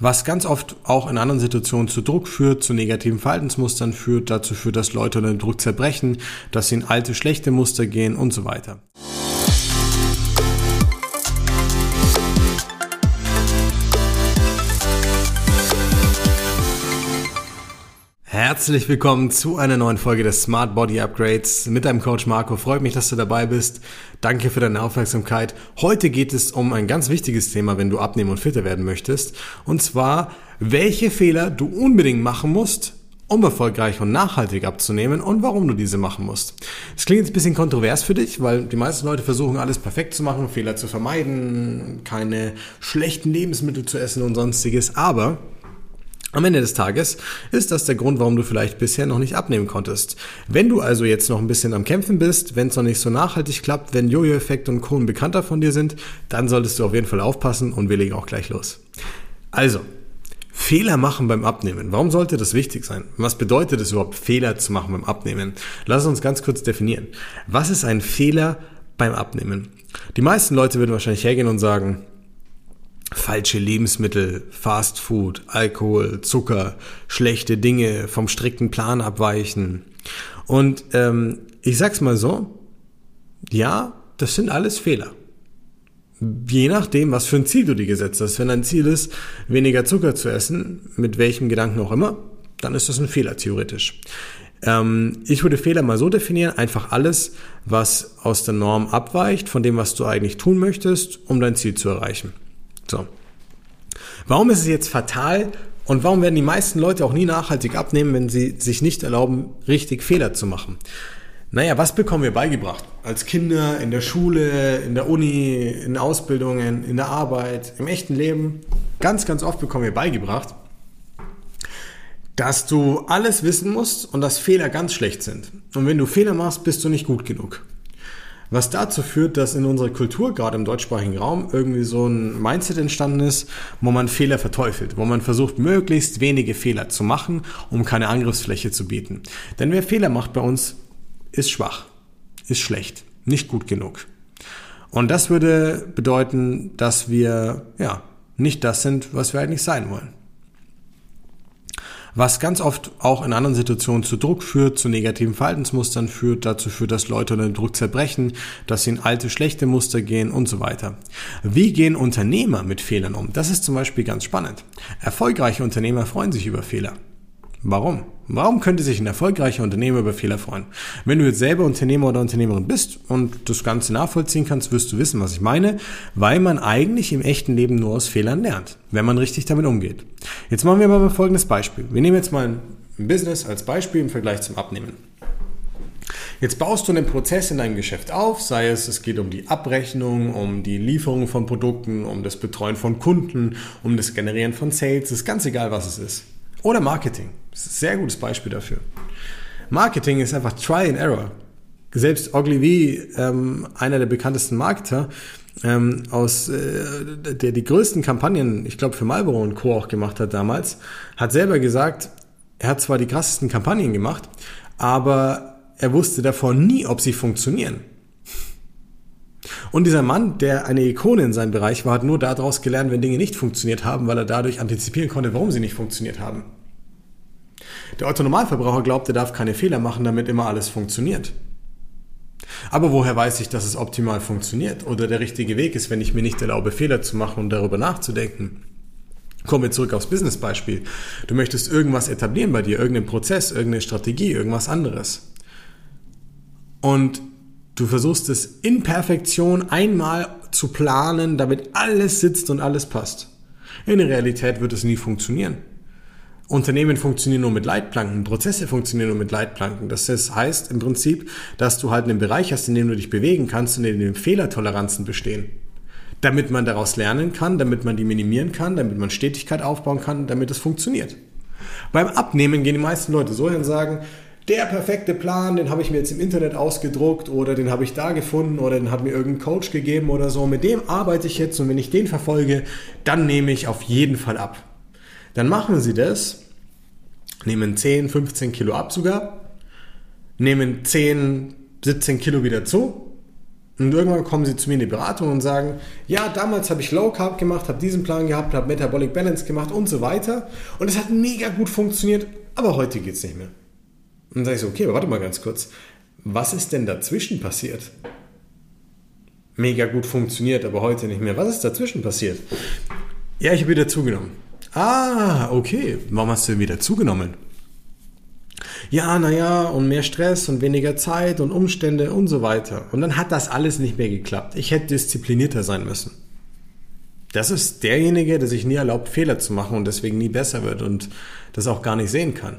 was ganz oft auch in anderen Situationen zu Druck führt, zu negativen Verhaltensmustern führt, dazu führt, dass Leute unter dem Druck zerbrechen, dass sie in alte, schlechte Muster gehen und so weiter. Herzlich willkommen zu einer neuen Folge des Smart Body Upgrades mit deinem Coach Marco. Freut mich, dass du dabei bist. Danke für deine Aufmerksamkeit. Heute geht es um ein ganz wichtiges Thema, wenn du abnehmen und fitter werden möchtest. Und zwar, welche Fehler du unbedingt machen musst, um erfolgreich und nachhaltig abzunehmen und warum du diese machen musst. Das klingt jetzt ein bisschen kontrovers für dich, weil die meisten Leute versuchen alles perfekt zu machen, Fehler zu vermeiden, keine schlechten Lebensmittel zu essen und sonstiges, aber am Ende des Tages ist das der Grund, warum du vielleicht bisher noch nicht abnehmen konntest. Wenn du also jetzt noch ein bisschen am Kämpfen bist, wenn es noch nicht so nachhaltig klappt, wenn Jojo-Effekt und Co. bekannter von dir sind, dann solltest du auf jeden Fall aufpassen und wir legen auch gleich los. Also, Fehler machen beim Abnehmen. Warum sollte das wichtig sein? Was bedeutet es überhaupt, Fehler zu machen beim Abnehmen? Lass uns ganz kurz definieren. Was ist ein Fehler beim Abnehmen? Die meisten Leute würden wahrscheinlich hergehen und sagen, falsche Lebensmittel, Fast Food, Alkohol, Zucker, schlechte Dinge, vom strikten Plan abweichen. Und ähm, ich sag's mal so, ja, das sind alles Fehler. Je nachdem, was für ein Ziel du dir gesetzt hast. Wenn dein Ziel ist, weniger Zucker zu essen, mit welchem Gedanken auch immer, dann ist das ein Fehler theoretisch. Ähm, ich würde Fehler mal so definieren, einfach alles, was aus der Norm abweicht, von dem, was du eigentlich tun möchtest, um dein Ziel zu erreichen. So. Warum ist es jetzt fatal und warum werden die meisten Leute auch nie nachhaltig abnehmen, wenn sie sich nicht erlauben, richtig Fehler zu machen? Naja, was bekommen wir beigebracht? Als Kinder, in der Schule, in der Uni, in Ausbildungen, in der Arbeit, im echten Leben. Ganz, ganz oft bekommen wir beigebracht, dass du alles wissen musst und dass Fehler ganz schlecht sind. Und wenn du Fehler machst, bist du nicht gut genug. Was dazu führt, dass in unserer Kultur, gerade im deutschsprachigen Raum, irgendwie so ein Mindset entstanden ist, wo man Fehler verteufelt, wo man versucht, möglichst wenige Fehler zu machen, um keine Angriffsfläche zu bieten. Denn wer Fehler macht bei uns, ist schwach, ist schlecht, nicht gut genug. Und das würde bedeuten, dass wir, ja, nicht das sind, was wir eigentlich sein wollen was ganz oft auch in anderen Situationen zu Druck führt, zu negativen Verhaltensmustern führt, dazu führt, dass Leute unter dem Druck zerbrechen, dass sie in alte, schlechte Muster gehen und so weiter. Wie gehen Unternehmer mit Fehlern um? Das ist zum Beispiel ganz spannend. Erfolgreiche Unternehmer freuen sich über Fehler. Warum? Warum könnte sich ein erfolgreicher Unternehmer über Fehler freuen? Wenn du jetzt selber Unternehmer oder Unternehmerin bist und das Ganze nachvollziehen kannst, wirst du wissen, was ich meine, weil man eigentlich im echten Leben nur aus Fehlern lernt, wenn man richtig damit umgeht. Jetzt machen wir mal folgendes Beispiel. Wir nehmen jetzt mal ein Business als Beispiel im Vergleich zum Abnehmen. Jetzt baust du einen Prozess in deinem Geschäft auf, sei es, es geht um die Abrechnung, um die Lieferung von Produkten, um das Betreuen von Kunden, um das Generieren von Sales, ist ganz egal, was es ist. Oder Marketing. Sehr gutes Beispiel dafür. Marketing ist einfach Try and Error. Selbst Ogilvy, ähm, einer der bekanntesten Marketer, ähm, aus äh, der die größten Kampagnen, ich glaube für Marlboro und Co. auch gemacht hat damals, hat selber gesagt, er hat zwar die krassesten Kampagnen gemacht, aber er wusste davor nie, ob sie funktionieren. Und dieser Mann, der eine Ikone in seinem Bereich war, hat nur daraus gelernt, wenn Dinge nicht funktioniert haben, weil er dadurch antizipieren konnte, warum sie nicht funktioniert haben. Der Otto-Normalverbraucher glaubt, er darf keine Fehler machen, damit immer alles funktioniert. Aber woher weiß ich, dass es optimal funktioniert oder der richtige Weg ist, wenn ich mir nicht erlaube, Fehler zu machen und darüber nachzudenken? Kommen wir zurück aufs Business-Beispiel. Du möchtest irgendwas etablieren bei dir, irgendeinen Prozess, irgendeine Strategie, irgendwas anderes. Und Du versuchst es in Perfektion einmal zu planen, damit alles sitzt und alles passt. In der Realität wird es nie funktionieren. Unternehmen funktionieren nur mit Leitplanken, Prozesse funktionieren nur mit Leitplanken. Das heißt im Prinzip, dass du halt einen Bereich hast, in dem du dich bewegen kannst und in dem Fehlertoleranzen bestehen. Damit man daraus lernen kann, damit man die minimieren kann, damit man Stetigkeit aufbauen kann, damit es funktioniert. Beim Abnehmen gehen die meisten Leute so hin und sagen, der perfekte Plan, den habe ich mir jetzt im Internet ausgedruckt oder den habe ich da gefunden oder den hat mir irgendein Coach gegeben oder so. Mit dem arbeite ich jetzt und wenn ich den verfolge, dann nehme ich auf jeden Fall ab. Dann machen Sie das, nehmen 10, 15 Kilo ab sogar, nehmen 10, 17 Kilo wieder zu Und irgendwann kommen sie zu mir in die Beratung und sagen, ja, damals habe ich Low Carb gemacht, habe diesen Plan gehabt, habe Metabolic Balance gemacht und so weiter. Und es hat mega gut funktioniert, aber heute geht es nicht mehr. Und dann sage ich so, okay, aber warte mal ganz kurz. Was ist denn dazwischen passiert? Mega gut funktioniert, aber heute nicht mehr. Was ist dazwischen passiert? Ja, ich habe wieder zugenommen. Ah, okay. Warum hast du wieder zugenommen? ja, naja, und mehr Stress und weniger Zeit und Umstände und so weiter. Und dann hat das alles nicht mehr geklappt. Ich hätte disziplinierter sein müssen. Das ist derjenige, der sich nie erlaubt, Fehler zu machen und deswegen nie besser wird und das auch gar nicht sehen kann.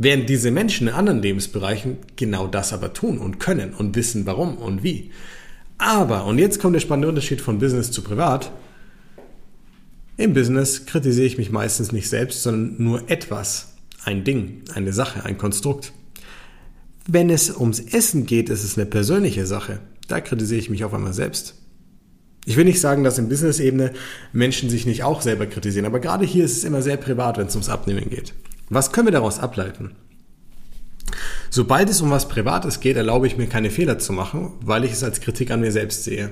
Während diese Menschen in anderen Lebensbereichen genau das aber tun und können und wissen warum und wie. Aber, und jetzt kommt der spannende Unterschied von Business zu Privat, im Business kritisiere ich mich meistens nicht selbst, sondern nur etwas ein Ding, eine Sache, ein Konstrukt. Wenn es ums Essen geht, ist es eine persönliche Sache. Da kritisiere ich mich auf einmal selbst. Ich will nicht sagen, dass in Business-Ebene Menschen sich nicht auch selber kritisieren, aber gerade hier ist es immer sehr privat, wenn es ums Abnehmen geht. Was können wir daraus ableiten? Sobald es um was Privates geht, erlaube ich mir keine Fehler zu machen, weil ich es als Kritik an mir selbst sehe.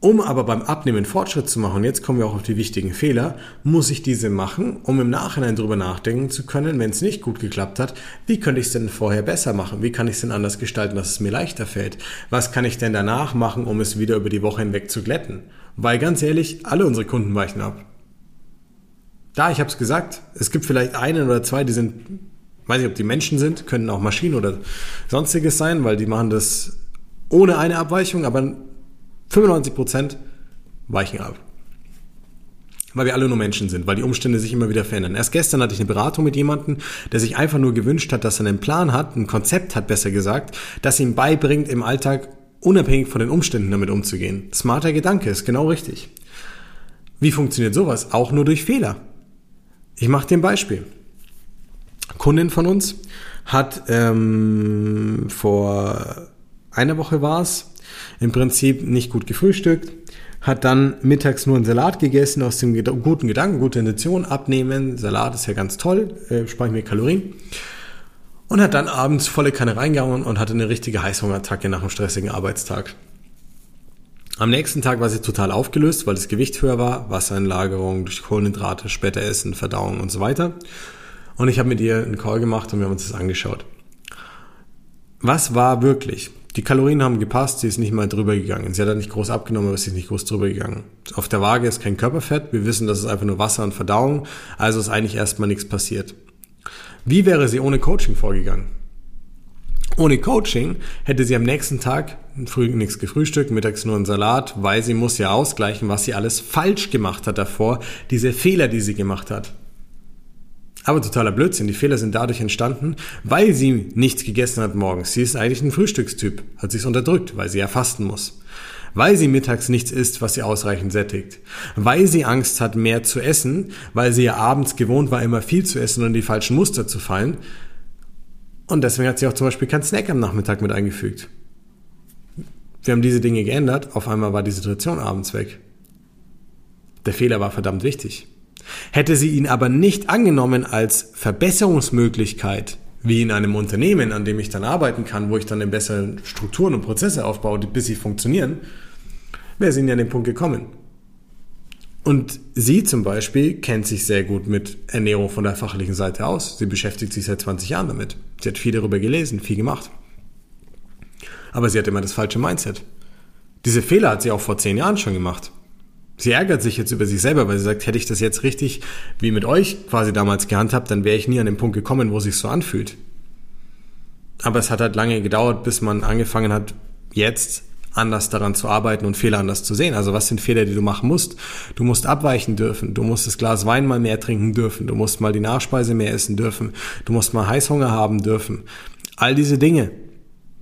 Um aber beim Abnehmen Fortschritt zu machen, jetzt kommen wir auch auf die wichtigen Fehler, muss ich diese machen, um im Nachhinein darüber nachdenken zu können, wenn es nicht gut geklappt hat, wie könnte ich es denn vorher besser machen? Wie kann ich es denn anders gestalten, dass es mir leichter fällt? Was kann ich denn danach machen, um es wieder über die Woche hinweg zu glätten? Weil ganz ehrlich, alle unsere Kunden weichen ab. Da, ich habe es gesagt, es gibt vielleicht einen oder zwei, die sind, weiß nicht, ob die Menschen sind, können auch Maschinen oder sonstiges sein, weil die machen das ohne eine Abweichung, aber 95% weichen ab. Weil wir alle nur Menschen sind, weil die Umstände sich immer wieder verändern. Erst gestern hatte ich eine Beratung mit jemandem, der sich einfach nur gewünscht hat, dass er einen Plan hat, ein Konzept hat, besser gesagt, das ihm beibringt, im Alltag unabhängig von den Umständen damit umzugehen. Smarter Gedanke, ist genau richtig. Wie funktioniert sowas? Auch nur durch Fehler. Ich mache dir ein Beispiel. Kundin von uns hat ähm, vor einer Woche war es, im Prinzip nicht gut gefrühstückt, hat dann mittags nur einen Salat gegessen aus dem guten Gedanken, gute Intention, abnehmen, Salat ist ja ganz toll, äh, spare ich mir Kalorien. Und hat dann abends volle Kanne reingehauen und hatte eine richtige Heißhungerattacke nach einem stressigen Arbeitstag. Am nächsten Tag war sie total aufgelöst, weil das Gewicht höher war, Wassereinlagerung durch Kohlenhydrate, später Essen, Verdauung und so weiter. Und ich habe mit ihr einen Call gemacht und wir haben uns das angeschaut. Was war wirklich? Die Kalorien haben gepasst, sie ist nicht mal drüber gegangen. Sie hat nicht groß abgenommen, aber sie ist nicht groß drüber gegangen. Auf der Waage ist kein Körperfett. Wir wissen, das ist einfach nur Wasser und Verdauung. Also ist eigentlich erstmal nichts passiert. Wie wäre sie ohne Coaching vorgegangen? Ohne Coaching hätte sie am nächsten Tag früh nichts gefrühstückt, mittags nur einen Salat, weil sie muss ja ausgleichen, was sie alles falsch gemacht hat davor, diese Fehler, die sie gemacht hat. Aber totaler Blödsinn. Die Fehler sind dadurch entstanden, weil sie nichts gegessen hat morgens. Sie ist eigentlich ein Frühstückstyp, hat sich unterdrückt, weil sie ja fasten muss. Weil sie mittags nichts isst, was sie ausreichend sättigt. Weil sie Angst hat, mehr zu essen, weil sie ja abends gewohnt war, immer viel zu essen und in die falschen Muster zu fallen. Und deswegen hat sie auch zum Beispiel keinen Snack am Nachmittag mit eingefügt. Wir haben diese Dinge geändert, auf einmal war die Situation abends weg. Der Fehler war verdammt wichtig. Hätte sie ihn aber nicht angenommen als Verbesserungsmöglichkeit, wie in einem Unternehmen, an dem ich dann arbeiten kann, wo ich dann in besseren Strukturen und Prozesse aufbaue, bis sie funktionieren, wäre sie nie an den Punkt gekommen. Und sie zum Beispiel kennt sich sehr gut mit Ernährung von der fachlichen Seite aus. Sie beschäftigt sich seit 20 Jahren damit. Sie hat viel darüber gelesen, viel gemacht. Aber sie hat immer das falsche Mindset. Diese Fehler hat sie auch vor 10 Jahren schon gemacht. Sie ärgert sich jetzt über sich selber, weil sie sagt, hätte ich das jetzt richtig wie mit euch quasi damals gehandhabt, dann wäre ich nie an den Punkt gekommen, wo es sich so anfühlt. Aber es hat halt lange gedauert, bis man angefangen hat, jetzt anders daran zu arbeiten und Fehler anders zu sehen. Also was sind Fehler, die du machen musst? Du musst abweichen dürfen. Du musst das Glas Wein mal mehr trinken dürfen. Du musst mal die Nachspeise mehr essen dürfen. Du musst mal Heißhunger haben dürfen. All diese Dinge.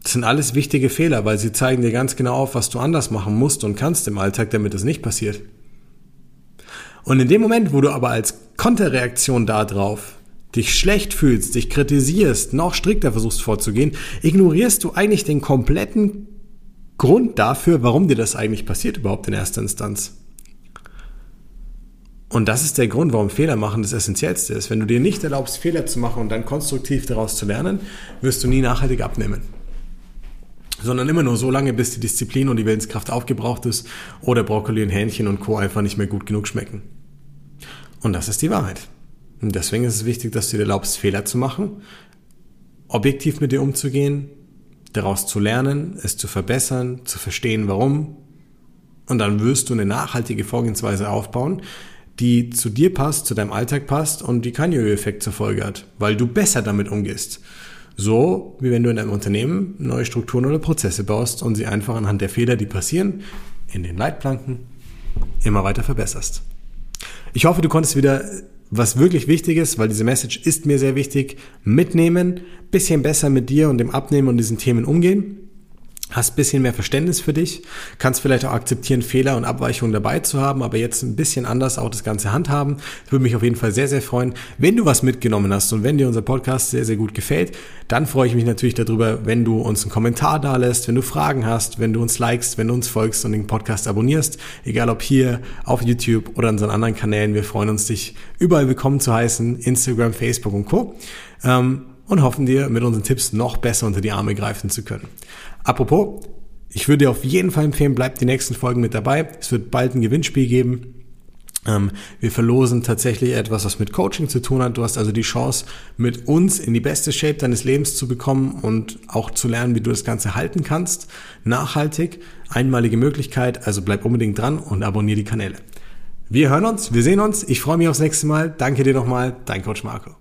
Das sind alles wichtige Fehler, weil sie zeigen dir ganz genau auf, was du anders machen musst und kannst im Alltag, damit es nicht passiert. Und in dem Moment, wo du aber als Konterreaktion darauf dich schlecht fühlst, dich kritisierst, noch strikter versuchst vorzugehen, ignorierst du eigentlich den kompletten Grund dafür, warum dir das eigentlich passiert überhaupt in erster Instanz. Und das ist der Grund, warum Fehler machen das Essentiellste ist. Wenn du dir nicht erlaubst, Fehler zu machen und dann konstruktiv daraus zu lernen, wirst du nie nachhaltig abnehmen. sondern immer nur so lange, bis die Disziplin und die Willenskraft aufgebraucht ist oder Brokkoli und Hähnchen und Co. einfach nicht mehr gut genug schmecken. Und das ist die Wahrheit. Und deswegen ist es wichtig, dass du dir erlaubst, Fehler zu machen, objektiv mit dir umzugehen, daraus zu lernen, es zu verbessern, zu verstehen, warum. Und dann wirst du eine nachhaltige Vorgehensweise aufbauen, die zu dir passt, zu deinem Alltag passt und die keinen Jojo-Effekt zur Folge hat, weil du besser damit umgehst. So wie wenn du in einem Unternehmen neue Strukturen oder Prozesse baust und sie einfach anhand der Fehler, die passieren, in den Leitplanken immer weiter verbesserst. Ich hoffe, du konntest wieder was wirklich wichtig ist, weil diese Message ist mir sehr wichtig, mitnehmen, bisschen besser mit dir und dem Abnehmen und diesen Themen umgehen hast bisschen mehr Verständnis für dich, kannst vielleicht auch akzeptieren, Fehler und Abweichungen dabei zu haben, aber jetzt ein bisschen anders auch das Ganze handhaben. Das würde mich auf jeden Fall sehr, sehr freuen. Wenn du was mitgenommen hast und wenn dir unser Podcast sehr, sehr gut gefällt, dann freue ich mich natürlich darüber, wenn du uns einen Kommentar da lässt, wenn du Fragen hast, wenn du uns likest, wenn du uns folgst und den Podcast abonnierst, egal ob hier auf YouTube oder unseren anderen Kanälen. Wir freuen uns, dich überall willkommen zu heißen, Instagram, Facebook und Co. Ähm, und hoffen dir, mit unseren Tipps noch besser unter die Arme greifen zu können. Apropos, ich würde dir auf jeden Fall empfehlen, bleib die nächsten Folgen mit dabei. Es wird bald ein Gewinnspiel geben. Ähm, wir verlosen tatsächlich etwas, was mit Coaching zu tun hat. Du hast also die Chance, mit uns in die beste Shape deines Lebens zu bekommen und auch zu lernen, wie du das Ganze halten kannst. Nachhaltig, einmalige Möglichkeit. Also bleib unbedingt dran und abonniere die Kanäle. Wir hören uns, wir sehen uns. Ich freue mich aufs nächste Mal. Danke dir nochmal, dein Coach Marco.